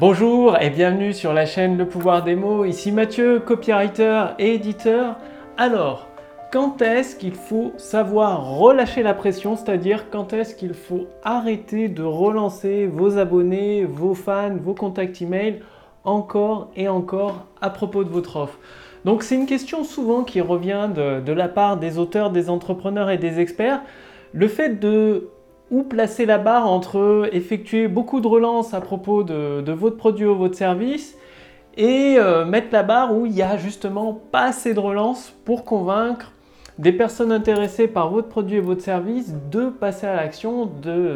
Bonjour et bienvenue sur la chaîne Le Pouvoir des mots. Ici Mathieu, copywriter et éditeur. Alors, quand est-ce qu'il faut savoir relâcher la pression, c'est-à-dire quand est-ce qu'il faut arrêter de relancer vos abonnés, vos fans, vos contacts email encore et encore à propos de votre offre? Donc c'est une question souvent qui revient de, de la part des auteurs, des entrepreneurs et des experts. Le fait de où placer la barre entre effectuer beaucoup de relances à propos de, votre produit ou votre service et euh, mettre la barre où il n'y a justement pas assez de relances pour convaincre des personnes intéressées par votre produit et votre service de passer à l'action,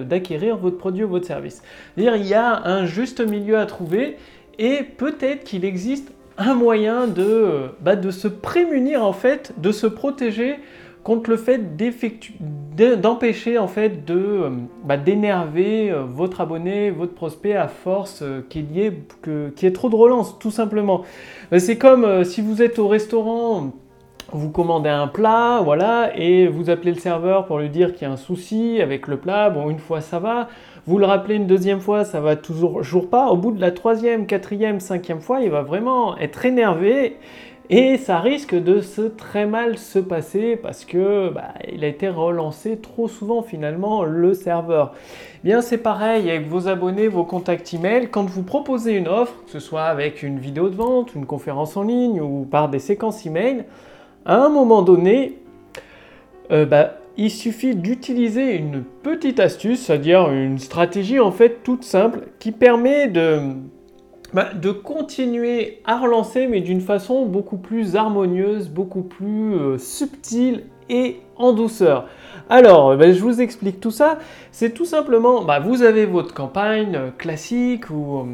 d'acquérir votre produit ou votre service. C'est-à-dire il y a un juste milieu à trouver et peut-être qu'il existe un moyen de, bah, de se prémunir en fait, de se protéger contre le fait d'empêcher en fait de euh, bah, d'énerver euh, votre abonné, votre prospect à force euh, qu'il y, ait, ait trop de relance, tout simplement. C'est comme si vous êtes au restaurant, vous commandez un plat, voilà, et vous appelez le serveur pour lui dire qu'il y a un souci avec le plat. Bon, une fois ça va, vous le rappelez une deuxième fois, ça va toujours pas. Au bout de la troisième, quatrième, cinquième fois, il va vraiment être énervé et ça risque de se très mal se passer parce que bah, il a été relancé trop souvent finalement le serveur. Bien c'est pareil avec vos abonnés, vos contacts email. Quand vous proposez une offre, que ce soit avec une vidéo de vente, une conférence en ligne ou par des séquences email, à un moment donné, euh, bah, il suffit d'utiliser une petite astuce, c'est-à-dire une stratégie en fait toute simple qui permet de bah, de continuer à relancer, mais d'une façon beaucoup plus harmonieuse, beaucoup plus euh, subtile et en douceur. Alors, bah, je vous explique tout ça. C'est tout simplement, bah, vous avez votre campagne euh, classique où euh,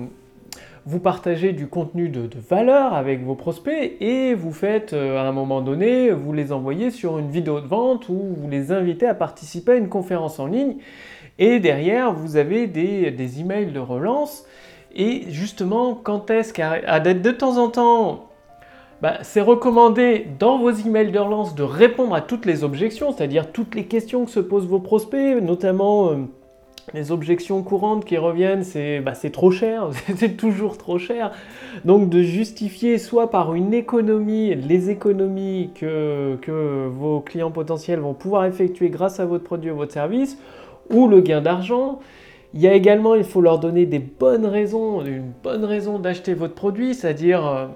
vous partagez du contenu de, valeur avec vos prospects et vous faites à un moment donné, vous les envoyez sur une vidéo de vente ou vous les invitez à participer à une conférence en ligne. Et derrière, vous avez des, des emails de relance et justement, quand est-ce qu'à de temps en temps, bah, c'est recommandé dans vos emails de relance de répondre à toutes les objections, c'est-à-dire toutes les questions que se posent vos prospects, notamment euh, les objections courantes qui reviennent, c'est bah, trop cher, c'est toujours trop cher. Donc de justifier soit par une économie, les économies que, que vos clients potentiels vont pouvoir effectuer grâce à votre produit ou votre service, ou le gain d'argent. Il y a également, il faut leur donner des bonnes raisons, une bonne raison d'acheter votre produit, c'est-à-dire euh,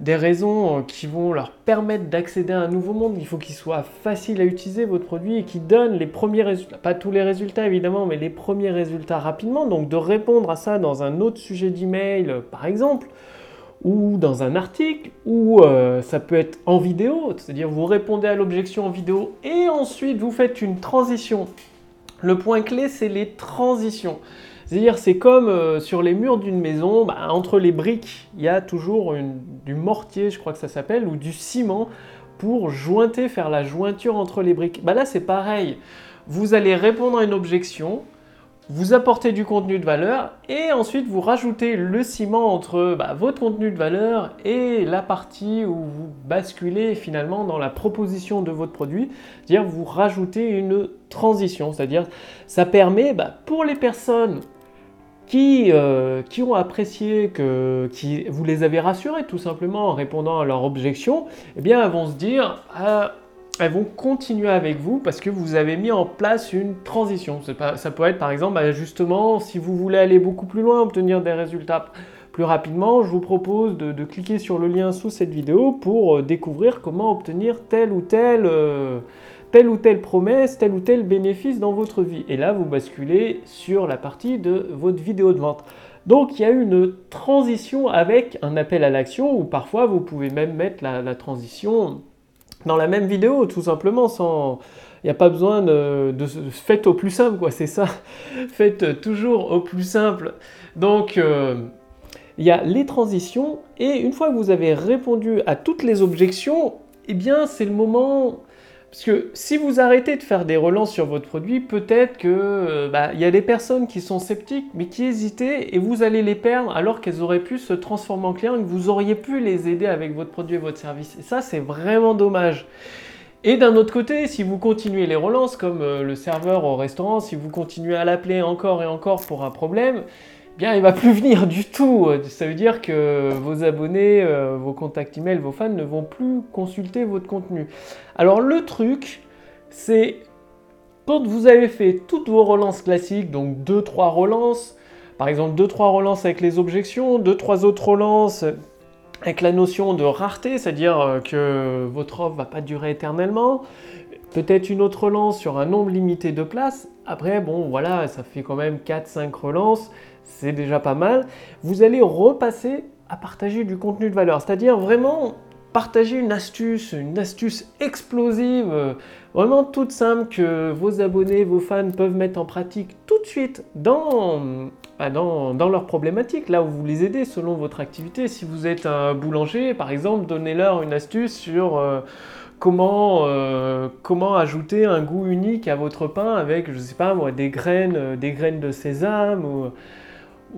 des raisons euh, qui vont leur permettre d'accéder à un nouveau monde. Il faut qu'il soit facile à utiliser votre produit et qui donne les premiers résultats, pas tous les résultats évidemment, mais les premiers résultats rapidement. Donc de répondre à ça dans un autre sujet d'email, euh, par exemple, ou dans un article, ou ça peut être en vidéo, c'est-à-dire vous répondez à l'objection en vidéo et ensuite vous faites une transition le point clé, c'est les transitions. C'est-à-dire, c'est comme euh, sur les murs d'une maison, bah, entre les briques, il y a toujours du mortier, je crois que ça s'appelle, ou du ciment pour jointer, faire la jointure entre les briques. Bah là, c'est pareil. Vous allez répondre à une objection, vous apportez du contenu de valeur et ensuite vous rajoutez le ciment entre bah, votre contenu de valeur et la partie où vous basculez finalement dans la proposition de votre produit, c'est-à-dire vous rajoutez une transition, c'est-à-dire ça permet bah, pour les personnes qui, euh, qui, ont apprécié que qui, vous les avez rassurés tout simplement en répondant à leurs objections, eh bien elles vont se dire ah, elles vont continuer avec vous parce que vous avez mis en place une transition. ça peut être par exemple, bah, justement, si vous voulez aller beaucoup plus loin, obtenir des résultats plus rapidement, je vous propose de, cliquer sur le lien sous cette vidéo pour euh, découvrir comment obtenir telle ou telle, euh, telle ou telle promesse, tel ou tel bénéfice dans votre vie. Et là, vous basculez sur la partie de votre vidéo de vente. Donc il y a une transition avec un appel à l'action ou parfois vous pouvez même mettre la transition dans la même vidéo, tout simplement, sans... Il n'y a pas besoin de, de, Faites au plus simple, quoi, c'est ça. Faites toujours au plus simple. Donc, euh, il y a les transitions, et une fois que vous avez répondu à toutes les objections, eh bien, c'est le moment parce que si vous arrêtez de faire des relances sur votre produit, peut-être que euh, bah, il y a des personnes qui sont sceptiques, mais qui hésitaient, et vous allez les perdre alors qu'elles auraient pu se transformer en clients que vous auriez pu les aider avec votre produit et votre service. Et ça, c'est vraiment dommage. Et d'un autre côté, si vous continuez les relances, comme euh, le serveur au restaurant, si vous continuez à l'appeler encore et encore pour un problème, bien, il va plus venir du tout. Ça veut dire que vos abonnés, euh, vos contacts email, vos fans ne vont plus consulter votre contenu. Alors le truc, c'est quand vous avez fait toutes vos relances classiques, donc 2-3 relances, par exemple 2-3 relances avec les objections, 2-3 autres relances avec la notion de rareté, c'est-à-dire euh, que votre offre va pas durer éternellement, peut-être une autre relance sur un nombre limité de places. Après, bon, voilà, ça fait quand même 4-5 relances, c'est déjà pas mal. Vous allez repasser à partager du contenu de valeur, c'est-à-dire vraiment partager une astuce, une astuce explosive, euh, vraiment toute simple que vos abonnés, vos fans peuvent mettre en pratique tout de suite dans, bah, dans, dans leurs problématiques, là où vous les aidez selon votre activité. Si vous êtes un boulanger, par exemple, donnez-leur une astuce sur... Euh, comment, euh, comment ajouter un goût unique à votre pain avec, je sais pas moi, des graines, des graines de sésame ou,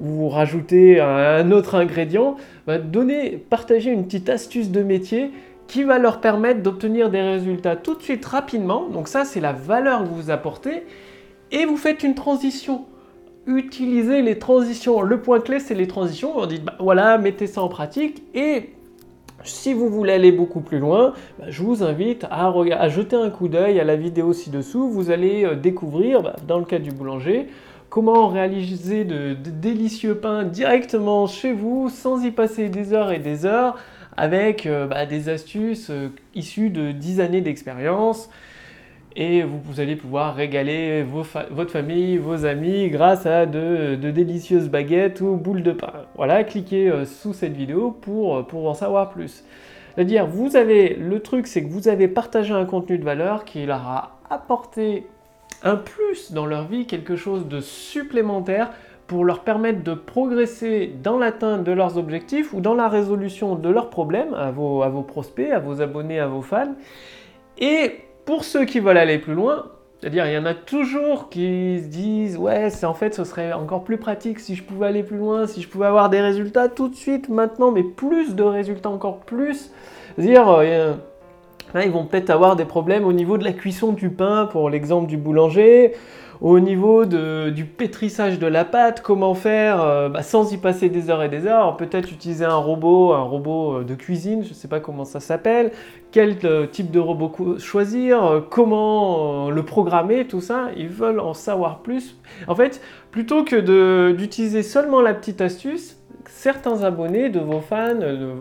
ou rajouter un, autre ingrédient. Bah, donner, partager une petite astuce de métier qui va leur permettre d'obtenir des résultats tout de suite rapidement. Donc ça, c'est la valeur que vous apportez. Et vous faites une transition. Utilisez les transitions. Le point clé, c'est les transitions. On dit, bah, voilà, mettez ça en pratique et si vous voulez aller beaucoup plus loin, bah, je vous invite à, jeter un coup d'œil à la vidéo ci-dessous. Vous allez euh, découvrir, dans le cas du boulanger, comment réaliser de, délicieux pains directement chez vous sans y passer des heures et des heures avec euh, bah, des astuces euh, issues de 10 années d'expérience et vous, allez pouvoir régaler votre famille, vos amis grâce à de, délicieuses baguettes ou boules de pain. Voilà, cliquez euh, sous cette vidéo pour, pour en savoir plus. C'est-à-dire, vous avez, le truc c'est que vous avez partagé un contenu de valeur qui leur a apporté un plus dans leur vie, quelque chose de supplémentaire pour leur permettre de progresser dans l'atteinte de leurs objectifs ou dans la résolution de leurs problèmes à vos, prospects, à vos abonnés, à vos fans. Et pour ceux qui veulent aller plus loin, c'est-à-dire, il y en a toujours qui se disent Ouais, c'est en fait, ce serait encore plus pratique si je pouvais aller plus loin, si je pouvais avoir des résultats tout de suite, maintenant, mais plus de résultats, encore plus. C'est-à-dire, euh, ils vont peut-être avoir des problèmes au niveau de la cuisson du pain, pour l'exemple du boulanger, au niveau du pétrissage de la pâte, comment faire euh, bah, sans y passer des heures et des heures. Peut-être utiliser un robot, un robot euh, de cuisine, je ne sais pas comment ça s'appelle, quel euh, type de robot choisir, comment le programmer, tout ça. Ils veulent en savoir plus. En fait, plutôt que d'utiliser seulement la petite astuce, certains abonnés de vos fans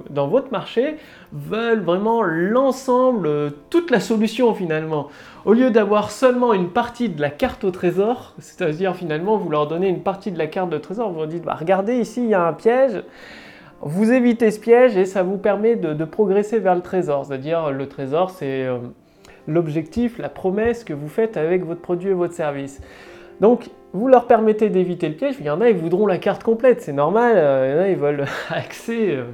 dans votre marché veulent vraiment l'ensemble, toute la solution finalement. Au lieu d'avoir seulement une partie de la carte au trésor, c'est-à-dire finalement vous leur donnez une partie de la carte de trésor, vous leur dites bah, regardez ici il y a un piège, vous évitez ce piège et ça vous permet de, progresser vers le trésor. C'est-à-dire le trésor c'est euh, l'objectif, la promesse que vous faites avec votre produit et votre service. Donc, vous leur permettez d'éviter le piège. Il y en a, ils voudront la carte complète, c'est normal. Euh, il ils veulent accès euh,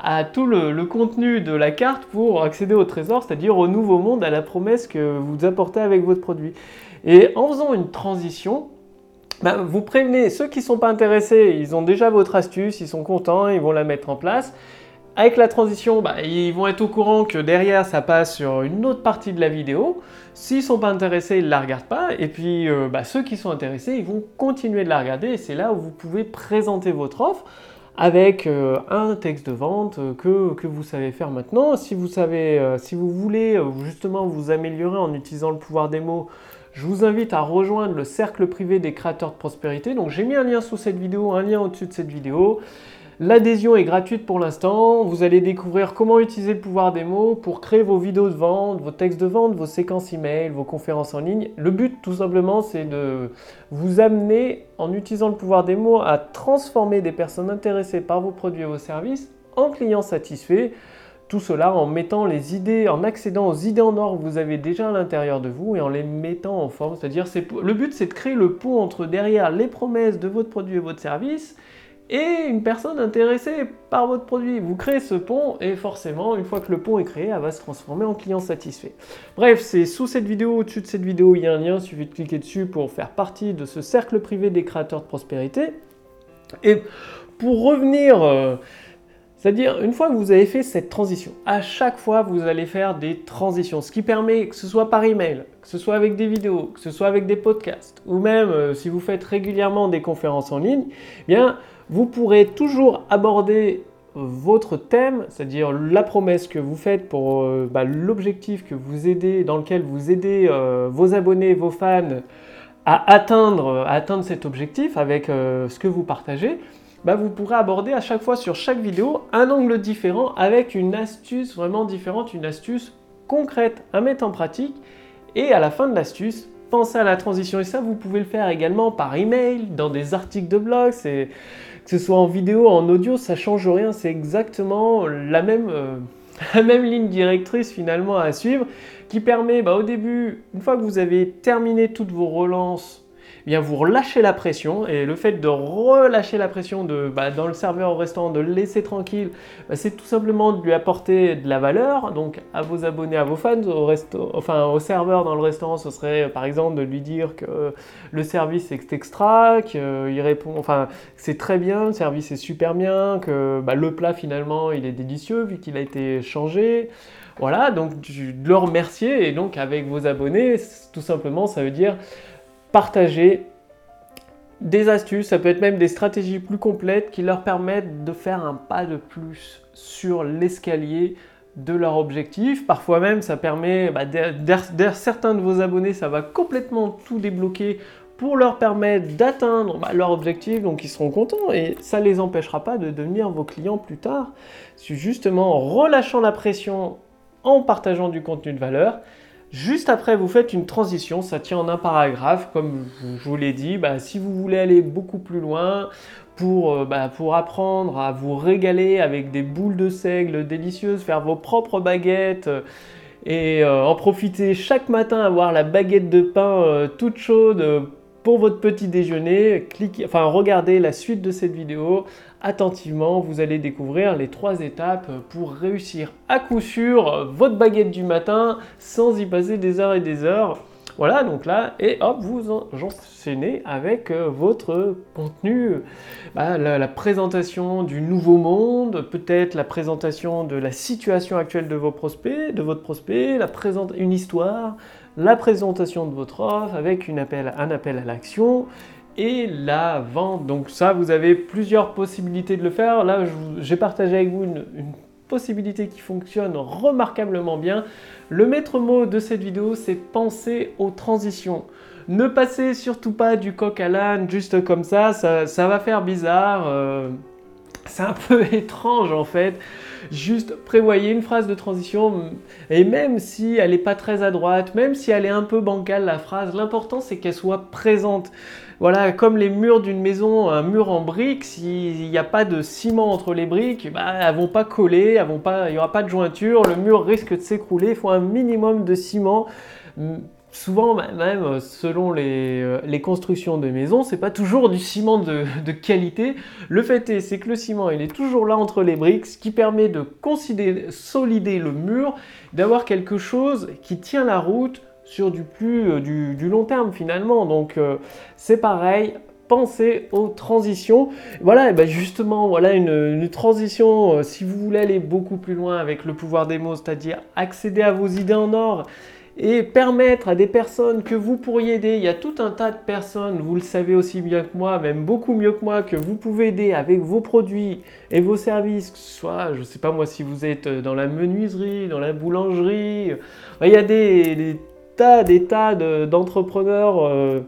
à tout le, contenu de la carte pour accéder au trésor, c'est-à-dire au nouveau monde, à la promesse que vous apportez avec votre produit. Et en faisant une transition, bah, vous prévenez ceux qui ne sont pas intéressés, ils ont déjà votre astuce, ils sont contents, ils vont la mettre en place. Avec la transition, bah, ils vont être au courant que derrière ça passe sur une autre partie de la vidéo. S'ils ne sont pas intéressés, ils ne la regardent pas. Et puis euh, bah, ceux qui sont intéressés, ils vont continuer de la regarder. Et c'est là où vous pouvez présenter votre offre avec euh, un texte de vente euh, que, vous savez faire maintenant. Si vous, savez, si vous voulez justement vous améliorer en utilisant le pouvoir des mots, je vous invite à rejoindre le cercle privé des créateurs de prospérité. Donc j'ai mis un lien sous cette vidéo, un lien au-dessus de cette vidéo. L'adhésion est gratuite pour l'instant. Vous allez découvrir comment utiliser le pouvoir des mots pour créer vos vidéos de vente, vos textes de vente, vos séquences email, vos conférences en ligne. Le but, tout simplement, c'est de vous amener, en utilisant le pouvoir des mots, à transformer des personnes intéressées par vos produits et vos services en clients satisfaits. Tout cela en mettant les idées, en accédant aux idées en or que vous avez déjà à l'intérieur de vous et en les mettant en forme. C'est-à-dire, le but, c'est de créer le pont entre derrière les promesses de votre produit et votre service et une personne intéressée par votre produit. Vous créez ce pont et forcément, une fois que le pont est créé, elle va se transformer en client satisfait. Bref, c'est sous cette vidéo, au-dessus de cette vidéo, il y a un lien, il suffit de cliquer dessus pour faire partie de ce cercle privé des créateurs de prospérité. Et pour revenir... Euh, C'est-à-dire, une fois que vous avez fait cette transition, à chaque fois, vous allez faire des transitions, ce qui permet que ce soit par email, que ce soit avec des vidéos, que ce soit avec des podcasts, ou même euh, si vous faites régulièrement des conférences en ligne, eh bien, vous pourrez toujours aborder votre thème, c'est-à-dire la promesse que vous faites pour euh, bah, l'objectif que vous aidez, dans lequel vous aidez euh, vos abonnés, vos fans à atteindre, atteindre cet objectif avec ce que vous partagez, bah, vous pourrez aborder à chaque fois sur chaque vidéo un angle différent avec une astuce vraiment différente, une astuce concrète à mettre en pratique. Et à la fin de l'astuce, pensez à la transition. Et ça, vous pouvez le faire également par email, dans des articles de blog. Que ce soit en vidéo, en audio, ça change rien. C'est exactement la même, euh, la même ligne directrice finalement à suivre qui permet bah, au début, une fois que vous avez terminé toutes vos relances eh vous relâchez la pression et le fait de relâcher la pression de, bah, dans le serveur au restaurant, de le laisser tranquille, bah, c'est tout simplement de lui apporter de la valeur. Donc à vos abonnés, à vos fans, au, resto, au serveur dans le restaurant, ce serait par exemple de lui dire que le service est extra, qu'il répond, enfin c'est très bien, le service est super bien, que bah, le plat finalement il est délicieux vu qu'il a été changé. Voilà, donc de le remercier et donc avec vos abonnés, tout simplement ça veut dire partager des astuces, ça peut être même des stratégies plus complètes qui leur permettent de faire un pas de plus sur l'escalier de leur objectif. Parfois même, ça permet, bah, derrière certains de vos abonnés, ça va complètement tout débloquer pour leur permettre d'atteindre bah, leur objectif, donc ils seront contents et ça ne les empêchera pas de devenir vos clients plus tard. C'est justement en relâchant la pression en partageant du contenu de valeur Juste après, vous faites une transition, ça tient en un paragraphe, comme je vous l'ai dit. Bah, si vous voulez aller beaucoup plus loin pour, euh, bah, pour apprendre à vous régaler avec des boules de seigle délicieuses, faire vos propres baguettes euh, et euh, en profiter chaque matin, avoir la baguette de pain toute chaude pour votre petit déjeuner, cliquez, enfin regardez la suite de cette vidéo attentivement. Vous allez découvrir les trois étapes pour réussir à coup sûr votre baguette du matin sans y passer des heures et des heures. Voilà, donc là, et hop, vous enchaînez avec euh, votre contenu, bah, la, présentation du nouveau monde, peut-être la présentation de la situation actuelle de vos prospects, de votre prospect, la présente, une histoire, la présentation de votre offre avec un appel à l'action et la vente. Donc ça, vous avez plusieurs possibilités de le faire. Là, j'ai partagé avec vous une, possibilité qui fonctionne remarquablement bien. Le maître mot de cette vidéo, c'est penser aux transitions. Ne passez surtout pas du coq à l'âne juste comme ça, ça, va faire bizarre. Euh, c'est un peu étrange en fait. Juste prévoyez une phrase de transition et même si elle n'est pas très à droite, même si elle est un peu bancale la phrase, l'important c'est qu'elle soit présente. Voilà, comme les murs d'une maison, un mur en briques, s'il n'y a pas de ciment entre les briques, bah, elles vont pas coller, il n'y aura pas de jointure, le mur risque de s'écrouler, il faut un minimum de ciment souvent même selon euh, les, constructions de maisons, c'est pas toujours du ciment de, qualité. Le fait est, c'est que le ciment, il est toujours là entre les briques, ce qui permet de solider le mur, d'avoir quelque chose qui tient la route sur du plus euh, du, long terme finalement. Donc euh, c'est pareil. Pensez aux transitions. Voilà, et ben justement, voilà une transition. si vous voulez aller beaucoup plus loin avec le pouvoir des mots, c'est-à-dire accéder à vos idées en or, et permettre à des personnes que vous pourriez aider, il y a tout un tas de personnes, vous le savez aussi bien que moi, même beaucoup mieux que moi, que vous pouvez aider avec vos produits et vos services, que ce soit, je ne sais pas moi, si vous êtes dans la menuiserie, dans la boulangerie, il y a des, tas, des tas d'entrepreneurs. Euh,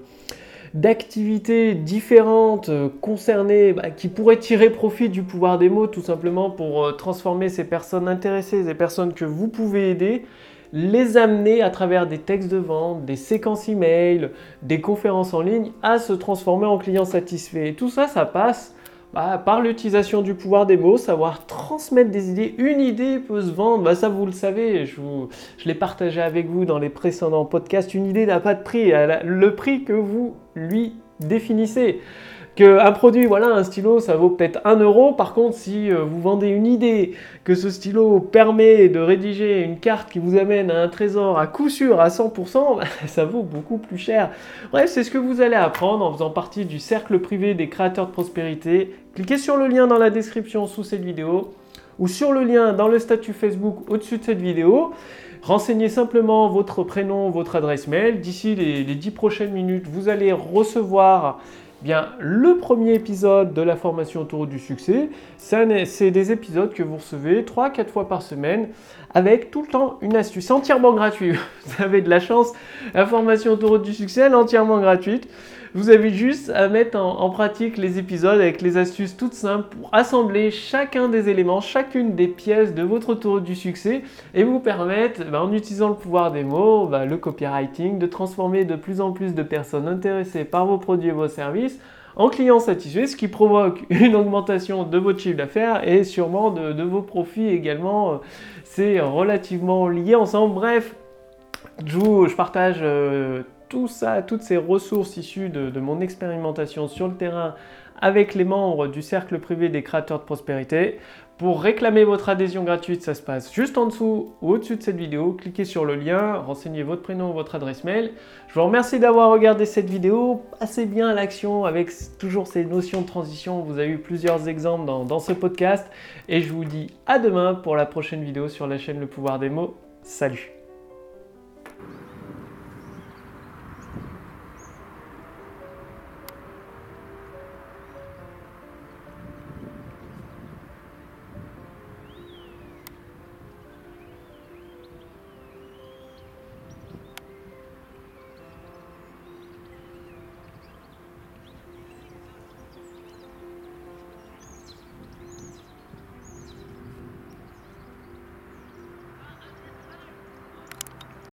d'activités différentes euh, concernées bah, qui pourraient tirer profit du pouvoir des mots tout simplement pour euh, transformer ces personnes intéressées, ces personnes que vous pouvez aider les amener à travers des textes de vente, des séquences email, des conférences en ligne à se transformer en clients satisfaits. Et tout ça, ça passe bah, par l'utilisation du pouvoir des mots, savoir transmettre des idées. Une idée peut se vendre, bah, ça vous le savez, je, l'ai partagé avec vous dans les précédents podcasts. Une idée n'a pas de prix, le prix que vous lui définissez qu'un produit, voilà, un stylo, ça vaut peut-être 1 euro. Par contre, si euh, vous vendez une idée, que ce stylo permet de rédiger une carte qui vous amène à un trésor à coup sûr à 100%, ça vaut beaucoup plus cher. Bref, c'est ce que vous allez apprendre en faisant partie du cercle privé des créateurs de prospérité. Cliquez sur le lien dans la description sous cette vidéo. ou sur le lien dans le statut Facebook au-dessus de cette vidéo. Renseignez simplement votre prénom, votre adresse mail. D'ici les, les 10 prochaines minutes, vous allez recevoir bien, le premier épisode de la formation autour du succès, c'est des épisodes que vous recevez 3-4 fois par semaine avec tout le temps une astuce entièrement gratuite. Vous avez de la chance, la formation autour du succès, elle est entièrement gratuite. Vous avez juste à mettre en, pratique les épisodes avec les astuces toutes simples pour assembler chacun des éléments, chacune des pièces de votre tour du succès et vous permettre, ben, en utilisant le pouvoir des mots, ben, le copywriting, de transformer de plus en plus de personnes intéressées par vos produits et vos services en clients satisfaits, ce qui provoque une augmentation de votre chiffre d'affaires et sûrement de, vos profits également. C'est relativement lié ensemble. Bref, je, je partage euh, tout ça, toutes ces ressources issues de, mon expérimentation sur le terrain avec les membres du cercle privé des créateurs de prospérité. Pour réclamer votre adhésion gratuite, ça se passe juste en dessous ou au-dessus de cette vidéo. Cliquez sur le lien, renseignez votre prénom ou votre adresse mail. Je vous remercie d'avoir regardé cette vidéo. Passez bien à l'action avec toujours ces notions de transition. Vous avez eu plusieurs exemples dans, dans ce podcast. Et je vous dis à demain pour la prochaine vidéo sur la chaîne Le Pouvoir des mots. Salut